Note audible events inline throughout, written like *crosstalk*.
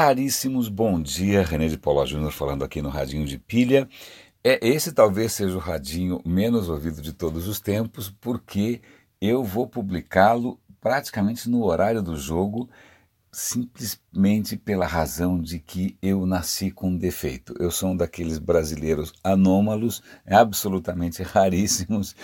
Raríssimos bom dia, René de Paula Júnior falando aqui no Radinho de Pilha. É, esse talvez seja o radinho menos ouvido de todos os tempos, porque eu vou publicá-lo praticamente no horário do jogo, simplesmente pela razão de que eu nasci com defeito. Eu sou um daqueles brasileiros anômalos, absolutamente *laughs* raríssimos,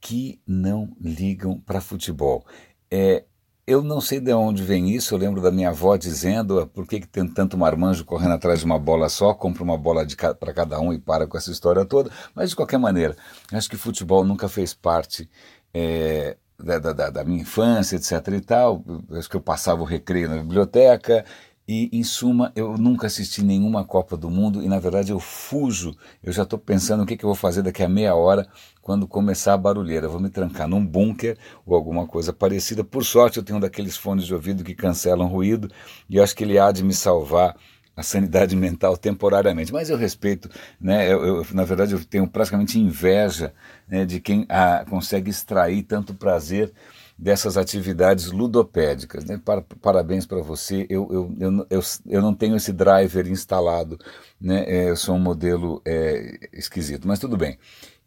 que não ligam para futebol. É, eu não sei de onde vem isso, eu lembro da minha avó dizendo ah, por que, que tem tanto marmanjo correndo atrás de uma bola só, compra uma bola para cada um e para com essa história toda, mas de qualquer maneira, acho que futebol nunca fez parte é, da, da, da, minha infância, etc e tal, acho que eu passava o recreio na biblioteca e, em suma, eu nunca assisti nenhuma Copa do Mundo e, na verdade, eu fujo. Eu já estou pensando o que, que eu vou fazer daqui a meia hora quando começar a barulheira. Vou me trancar num bunker ou alguma coisa parecida. Por sorte, eu tenho um daqueles fones de ouvido que cancelam ruído e acho que ele há de me salvar a sanidade *laughs* mental temporariamente. Mas eu respeito, né? Eu, eu na verdade, eu tenho praticamente inveja né, de quem ah, consegue extrair tanto prazer dessas atividades ludopédicas. Né? Parabéns para você. Eu, eu, eu, eu, eu não tenho esse driver instalado, né? É, eu sou um modelo é, esquisito, mas tudo bem.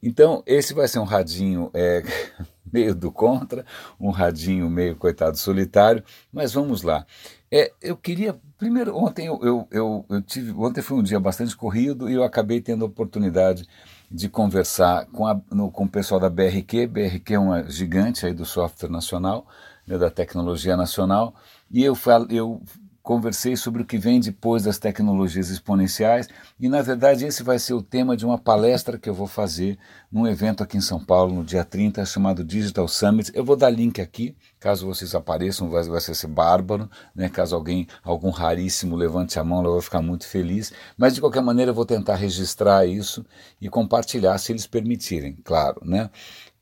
Então, esse vai ser um radinho é, *laughs* meio do contra, um radinho meio coitado solitário, mas vamos lá. É, eu queria. Primeiro, ontem eu, eu, eu, eu tive. Ontem foi um dia bastante corrido e eu acabei tendo a oportunidade de conversar com, a, no, com o pessoal da BRQ. BRQ é uma gigante aí do software nacional, né, da tecnologia nacional, e eu, eu conversei sobre o que vem depois das tecnologias exponenciais e, na verdade, esse vai ser o tema de uma palestra que eu vou fazer num evento aqui em São Paulo no dia 30, chamado Digital Summit. Eu vou dar link aqui, caso vocês apareçam, vai, vai ser bárbaro, né? caso alguém, algum raríssimo levante a mão, eu vou ficar muito feliz. Mas, de qualquer maneira, eu vou tentar registrar isso e compartilhar, se eles permitirem, claro. Né?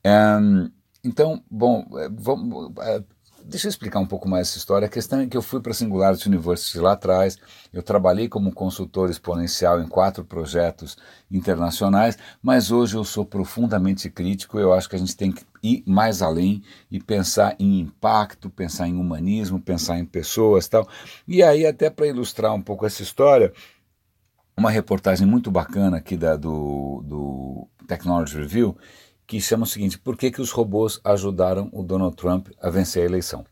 Um, então, bom, eh, vamos, eh, Deixa eu explicar um pouco mais essa história. A questão é que eu fui para a Singularity University lá atrás, eu trabalhei como consultor exponencial em quatro projetos internacionais, mas hoje eu sou profundamente crítico. Eu acho que a gente tem que ir mais além e pensar em impacto, pensar em humanismo, pensar em pessoas tal. E aí, até para ilustrar um pouco essa história, uma reportagem muito bacana aqui da, do, do Technology Review que chama o seguinte: Por que, que os robôs ajudaram o Donald Trump a vencer a eleição?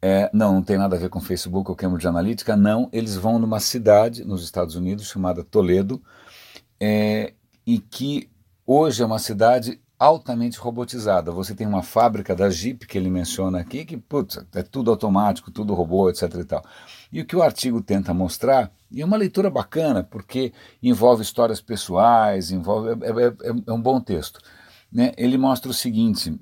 É, não, não tem nada a ver com Facebook ou Cambridge Analytica, não. Eles vão numa cidade nos Estados Unidos chamada Toledo, é, e que hoje é uma cidade altamente robotizada. Você tem uma fábrica da Jeep que ele menciona aqui, que putz, é tudo automático, tudo robô, etc. E, tal. e o que o artigo tenta mostrar, e é uma leitura bacana, porque envolve histórias pessoais, envolve é, é, é, é um bom texto né, ele mostra o seguinte,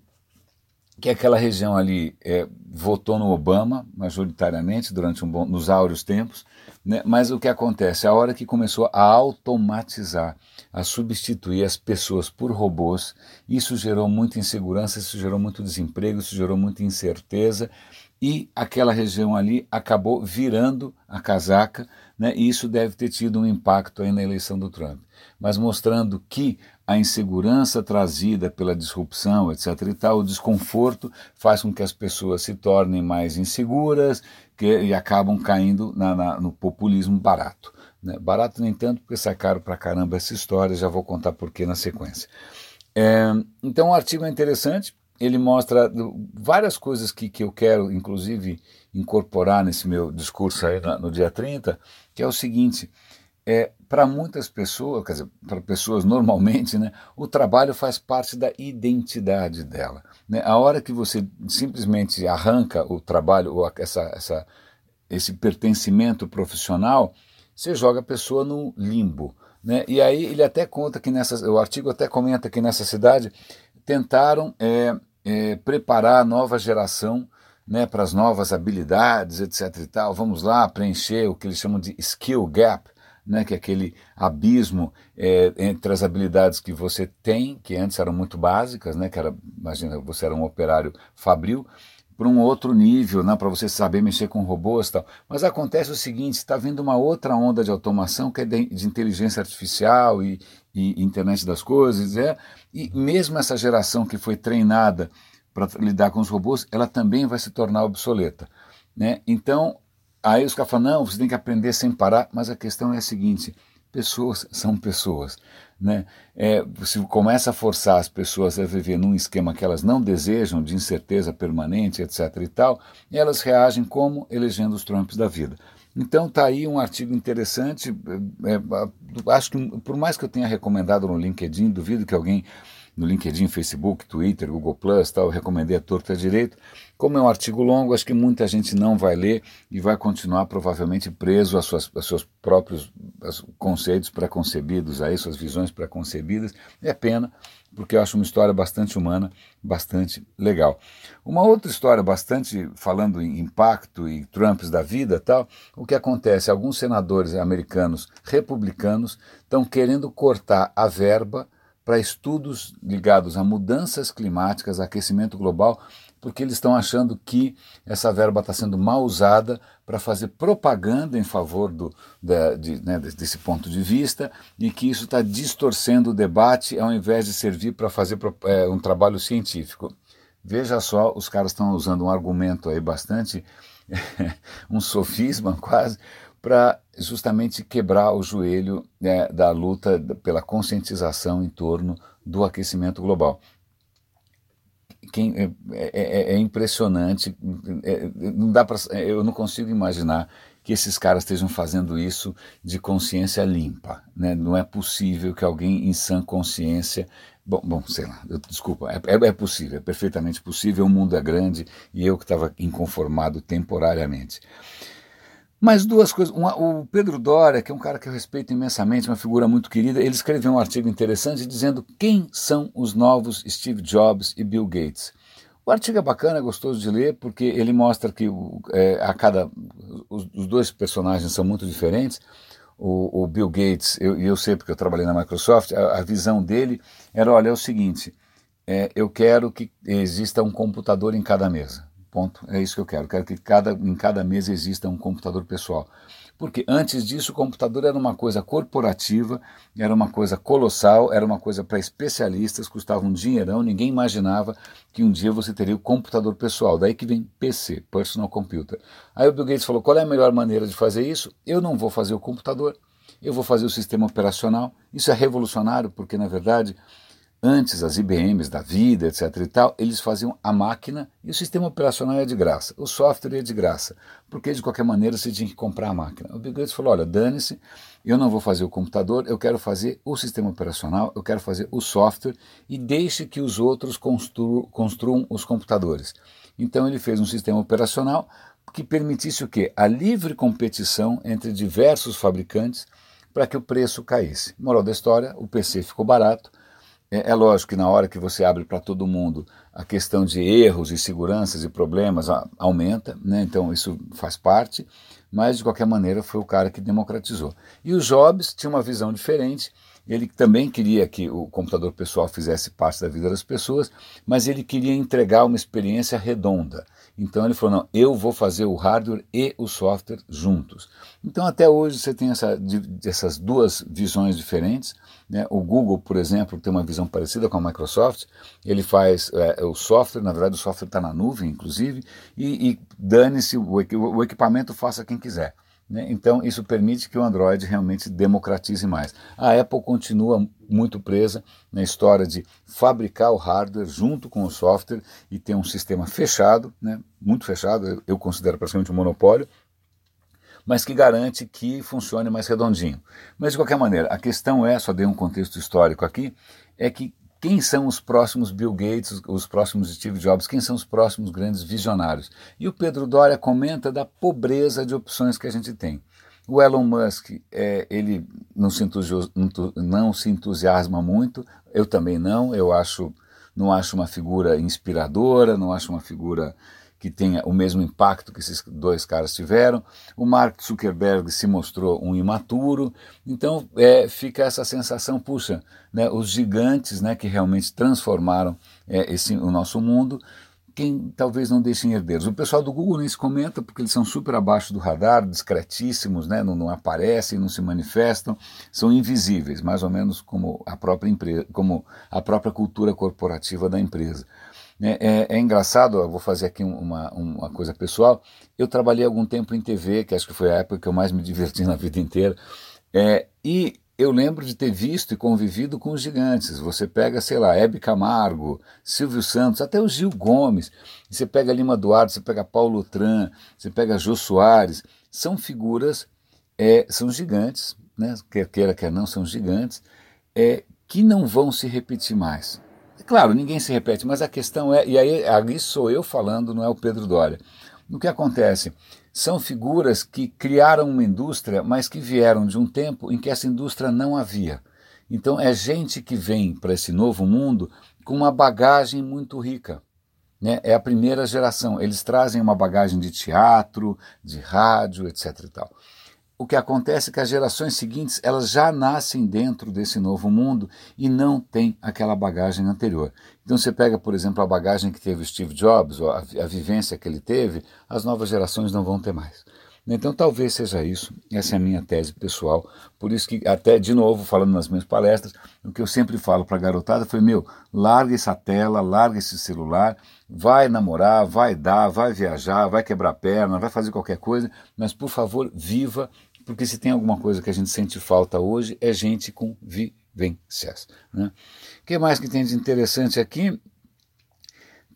que aquela região ali é, votou no Obama majoritariamente durante um bom, nos áureos tempos, né, mas o que acontece? A hora que começou a automatizar, a substituir as pessoas por robôs, isso gerou muita insegurança, isso gerou muito desemprego, isso gerou muita incerteza e aquela região ali acabou virando a casaca, né, e isso deve ter tido um impacto aí na eleição do Trump. Mas mostrando que a insegurança trazida pela disrupção, etc. e tal, o desconforto faz com que as pessoas se tornem mais inseguras que, e acabam caindo na, na, no populismo barato. Né? Barato nem tanto, porque sai caro pra caramba essa história, já vou contar por que na sequência. É, então o artigo é interessante, ele mostra várias coisas que, que eu quero, inclusive, incorporar nesse meu discurso aí no dia 30, que é o seguinte, é, para muitas pessoas, quer dizer, para pessoas normalmente, né, o trabalho faz parte da identidade dela. Né? A hora que você simplesmente arranca o trabalho, ou essa, essa, esse pertencimento profissional, você joga a pessoa no limbo. Né? E aí ele até conta que nessa, o artigo até comenta que nessa cidade tentaram é, é, preparar a nova geração né, para as novas habilidades, etc. E tal. Vamos lá preencher o que eles chamam de skill gap, né, que é aquele abismo é, entre as habilidades que você tem, que antes eram muito básicas, né, que era, imagina, você era um operário fabril, para um outro nível, né, para você saber mexer com robôs e tal. Mas acontece o seguinte, está vindo uma outra onda de automação que é de, de inteligência artificial e, e, internet das coisas, é, e mesmo essa geração que foi treinada para lidar com os robôs, ela também vai se tornar obsoleta. Né? Então, aí os caras falam, não, você tem que aprender sem parar, mas a questão é a seguinte, pessoas *laughs* são pessoas. Né? É, se começa a forçar as pessoas a viver num esquema que elas não desejam, de incerteza permanente, etc. e tal, elas reagem como elegendo os Trumps da vida. Então está aí um artigo interessante. É, é, acho que por mais que eu tenha recomendado no LinkedIn, duvido que alguém no LinkedIn, Facebook, Twitter, Google tal, recomendei a torta direito. Como é um artigo longo, acho que muita gente não vai ler e vai continuar provavelmente preso a, suas, a seus próprios conceitos preconcebidos, aí, suas visões preconcebidas. É pena, porque eu acho uma história bastante humana, bastante legal. Uma outra história bastante falando em impacto e Trumps da vida tal, o que acontece, alguns senadores americanos republicanos estão querendo cortar a verba para estudos ligados a mudanças climáticas, aquecimento global, porque eles estão achando que essa verba está sendo mal usada para fazer propaganda em favor do, da, de, né, desse ponto de vista e que isso está distorcendo o debate ao invés de servir para fazer é, um trabalho científico. Veja só, os caras estão usando um argumento aí bastante, *laughs* um sofisma quase, para justamente quebrar o joelho né, da luta pela conscientização em torno do aquecimento global. Quem, é, é, é, é impressionante, é, não dá pra, eu não consigo imaginar que esses caras estejam fazendo isso de consciência limpa. Né? Não é possível que alguém em sã consciência. Bom, bom sei lá, eu, desculpa, é, é, é possível, é perfeitamente possível, o mundo é grande e eu que estava inconformado temporariamente. Mas duas coisas. o Pedro Doria, que é um cara que eu respeito imensamente, uma figura muito querida, ele escreveu um artigo interessante dizendo quem são os novos Steve Jobs e Bill Gates. O artigo é bacana, é gostoso de ler, porque ele mostra que é, a cada. Os, os, dois personagens são muito diferentes. O, o Bill Gates, eu, eu sei porque eu trabalhei na Microsoft, a, a visão dele era: olha, é o seguinte, é, eu quero que exista um computador em cada mesa. Ponto. É isso que eu quero. Quero que cada, em cada mesa exista um computador pessoal. Porque antes disso o computador era uma coisa corporativa, era uma coisa colossal, era uma coisa para especialistas, custava um dinheirão, ninguém imaginava que um dia você teria o computador pessoal. Daí que vem PC, Personal Computer. Aí o Bill Gates falou: qual é a melhor maneira de fazer isso? Eu não vou fazer o computador, eu vou fazer o sistema operacional. Isso é revolucionário, porque na verdade Antes, as IBMs da vida, etc. e tal, eles faziam a máquina e o sistema operacional é de graça, o software é de graça, porque de qualquer maneira você tinha que comprar a máquina. O Bill Gates falou: olha, dane-se, eu não vou fazer o computador, eu quero fazer o sistema operacional, eu quero fazer o software e deixe que os outros construam, construam os computadores. Então ele fez um sistema operacional que permitisse o quê? A livre competição entre diversos fabricantes para que o preço caísse. Moral da história: o PC ficou barato é, é, lógico que na hora que você abre para todo mundo, a questão de erros e seguranças e problemas aumenta, né? então isso faz parte, mas de qualquer maneira foi o cara que democratizou. E o Jobs tinha uma visão diferente, ele também queria que o computador pessoal fizesse parte da vida das pessoas, mas ele queria entregar uma experiência redonda. Então ele falou: não, eu vou fazer o hardware e o software juntos. Então até hoje você tem essa, essas duas visões diferentes. Né? O Google, por exemplo, tem uma visão parecida com a Microsoft. Ele faz é, o software, na verdade o software está na nuvem, inclusive, e, e dane-se, o, o equipamento faça quem quiser. Né? Então, isso permite que o Android realmente democratize mais. A Apple continua muito presa na história de fabricar o hardware junto com o software e ter um sistema fechado, né? muito fechado, eu considero praticamente um monopólio, mas que garante que funcione mais redondinho. Mas, de qualquer maneira, a questão é, só dei um contexto histórico aqui, é que quem são os próximos Bill Gates, os próximos Steve Jobs, quem são os próximos grandes visionários. E o Pedro Doria comenta da pobreza de opções que a gente tem. O Elon Musk, é, ele não se, não se entusiasma muito, eu também não, eu acho, não acho uma figura inspiradora, não acho uma figura que tenha o mesmo impacto que esses dois caras tiveram. O Mark Zuckerberg se mostrou um imaturo, então é, fica essa sensação, puxa, né, os gigantes né, que realmente transformaram é, esse, o nosso mundo, quem talvez não deixem herdeiros. O pessoal do Google nem se comenta porque eles são super abaixo do radar, discretíssimos, né, não, não aparecem, não se manifestam, são invisíveis, mais ou menos como a própria empresa, como a própria cultura corporativa da empresa. É, é, é engraçado, vou fazer aqui uma, uma coisa pessoal. Eu trabalhei algum tempo em TV, que acho que foi a época que eu mais me diverti na vida inteira. É, e eu lembro de ter visto e convivido com os gigantes. Você pega, sei lá, Hebe Camargo, Silvio Santos, até o Gil Gomes. Você pega Lima Duarte, você pega Paulo Tran, você pega Jô Soares. São figuras, é, são gigantes, né? quer queira, quer não, são gigantes, é, que não vão se repetir mais. Claro, ninguém se repete, mas a questão é, e aí, aí sou eu falando, não é o Pedro Doria. O que acontece? São figuras que criaram uma indústria, mas que vieram de um tempo em que essa indústria não havia. Então é gente que vem para esse novo mundo com uma bagagem muito rica. Né? É a primeira geração. Eles trazem uma bagagem de teatro, de rádio, etc. E tal o que acontece é que as gerações seguintes elas já nascem dentro desse novo mundo e não têm aquela bagagem anterior. Então você pega, por exemplo, a bagagem que teve o Steve Jobs, ou a, a vivência que ele teve, as novas gerações não vão ter mais. Então talvez seja isso, essa é a minha tese pessoal. Por isso que, até de novo, falando nas minhas palestras, o que eu sempre falo para a garotada foi: meu, larga essa tela, larga esse celular, vai namorar, vai dar, vai viajar, vai quebrar perna, vai fazer qualquer coisa, mas por favor, viva porque se tem alguma coisa que a gente sente falta hoje é gente com vivências. Né? O que mais que tem de interessante aqui?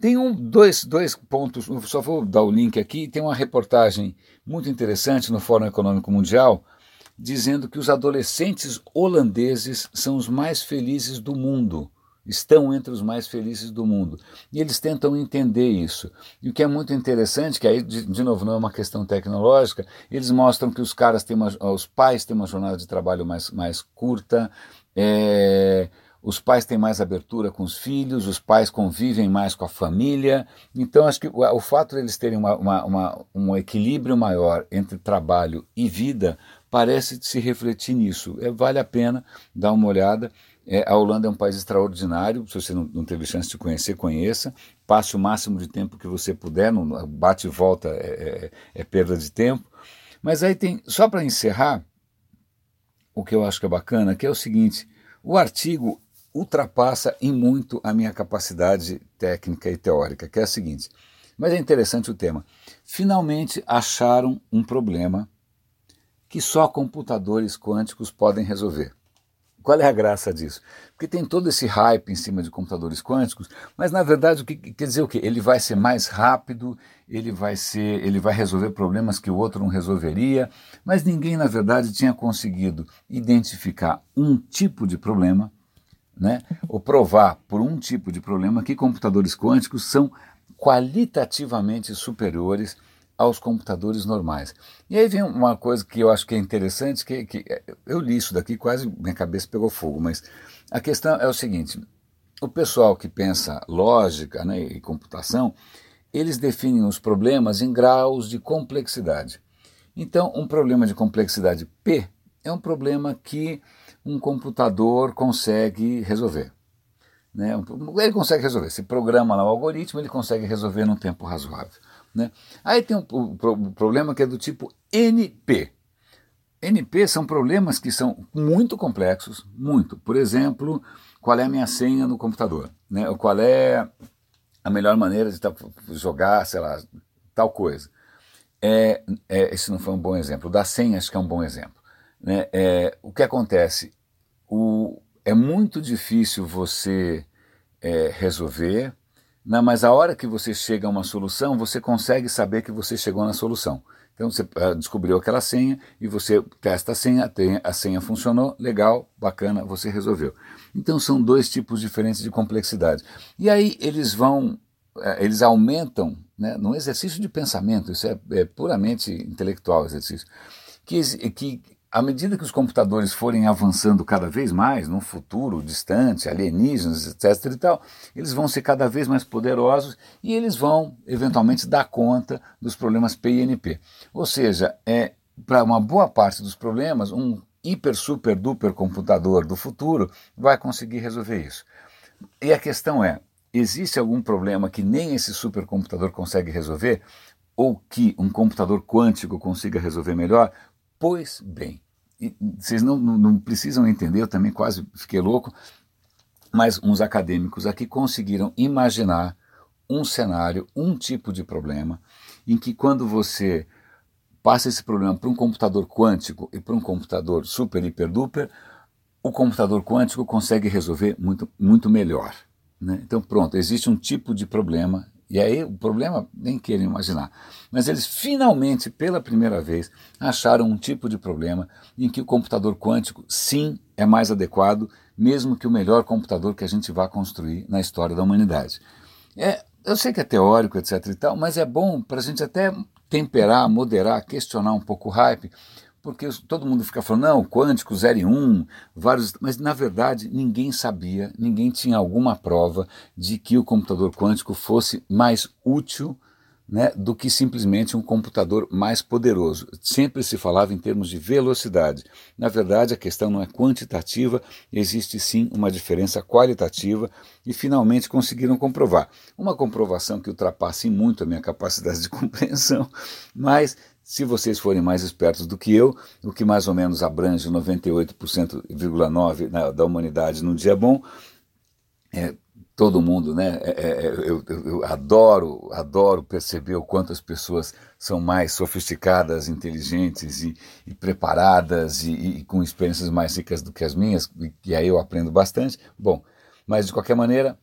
Tem um, dois, dois pontos, só vou dar o link aqui, tem uma reportagem muito interessante no Fórum Econômico Mundial, dizendo que os adolescentes holandeses são os mais felizes do mundo estão entre os mais felizes do mundo. E eles tentam entender isso. E o que é muito interessante, que aí, de, de novo, não é uma questão tecnológica, eles mostram que os caras têm uma, os pais têm uma jornada de trabalho mais, mais curta, é, os pais têm mais abertura com os filhos, os pais convivem mais com a família. Então, acho que o, o fato de eles terem uma, uma, uma, um equilíbrio maior entre trabalho e vida parece se refletir nisso. É, vale a pena dar uma olhada. É, a Holanda é um país extraordinário, se você não, não, teve chance de conhecer, conheça. Passe o máximo de tempo que você puder, não, bate e volta é, é, é perda de tempo. Mas aí tem, só para encerrar, o que eu acho que é bacana, que é o seguinte: o artigo ultrapassa em muito a minha capacidade técnica e teórica, que é a seguinte. Mas é interessante o tema. Finalmente acharam um problema que só computadores quânticos podem resolver. Qual é a graça disso? Porque tem todo esse hype em cima de computadores quânticos, mas na verdade o que quer dizer o quê? Ele vai ser mais rápido, ele vai ser, ele vai resolver problemas que o outro não resolveria, mas ninguém na verdade tinha conseguido identificar um tipo de problema, né? Ou provar por um tipo de problema que computadores quânticos são qualitativamente superiores aos computadores normais. E aí vem uma coisa que eu acho que é interessante, que, que eu li isso daqui, quase minha cabeça pegou fogo, mas a questão é o seguinte, o pessoal que pensa lógica né, e computação, eles definem os problemas em graus de complexidade. Então, um problema de complexidade P é um problema que um computador consegue resolver. Né? Ele consegue resolver. Se programa lá o algoritmo, ele consegue resolver num tempo razoável. Né? Aí tem um, um problema que é do tipo NP. NP são problemas que são muito complexos, muito. Por exemplo, qual é a minha senha no computador? Né? Ou qual é a melhor maneira de jogar, sei lá, tal coisa. É, é, esse não foi um bom exemplo. Da senha acho que é um bom exemplo. Né? É, o que acontece? O, é muito difícil você é, resolver não, mas a hora que você chega a uma solução, você consegue saber que você chegou na solução. Então você uh, descobriu aquela senha e você testa a senha, a senha funcionou, legal, bacana, você resolveu. Então são dois tipos diferentes de complexidade. E aí eles vão, uh, eles aumentam, né, no exercício de pensamento, isso é, é puramente intelectual exercício, que, que à medida que os computadores forem avançando cada vez mais, num futuro distante, alienígenas, etc. e tal, eles vão ser cada vez mais poderosos e eles vão, eventualmente, dar conta dos problemas PNP. Ou seja, é, para uma boa parte dos problemas, um hiper, super, duper computador do futuro vai conseguir resolver isso. E a questão é: existe algum problema que nem esse supercomputador consegue resolver? Ou que um computador quântico consiga resolver melhor? Pois bem, vocês não, não, precisam entender, eu também quase fiquei louco, mas uns acadêmicos aqui conseguiram imaginar um cenário, um tipo de problema, em que quando você passa esse problema para um computador quântico e para um computador super, hiper, duper, o computador quântico consegue resolver muito, muito melhor. Né? Então, pronto, existe um tipo de problema, e aí o problema nem quero imaginar, mas eles finalmente, pela primeira vez, acharam um tipo de problema em que o computador quântico, sim, é mais adequado, mesmo que o melhor computador que a gente vá construir na história da humanidade. É, eu sei que é teórico, etc e tal, mas é bom para a gente até temperar, moderar, questionar um pouco o hype, porque todo mundo fica falando, não, quântico 0 e 1, um, vários. Mas na verdade ninguém sabia, ninguém tinha alguma prova de que o computador quântico fosse mais útil né, do que simplesmente um computador mais poderoso. Sempre se falava em termos de velocidade. Na verdade, a questão não é quantitativa, existe sim uma diferença qualitativa e finalmente conseguiram comprovar. Uma comprovação que ultrapasse muito a minha capacidade de *laughs* compreensão, mas se vocês forem mais espertos do que eu, o que mais ou menos abrange 98,9% né, da humanidade num dia bom, é, todo mundo, né? É, é, é eu, eu, adoro, adoro perceber o quanto as pessoas são mais sofisticadas, inteligentes e, e preparadas e, e, com experiências mais ricas do que as minhas, e, e aí eu aprendo bastante. Bom, mas de qualquer maneira,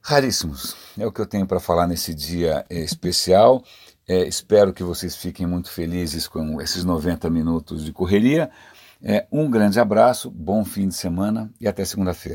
raríssimos. É o que eu tenho para falar nesse dia especial. É, espero que vocês fiquem muito felizes com esses 90 minutos de correria. É, um grande abraço, bom fim de semana e até segunda-feira.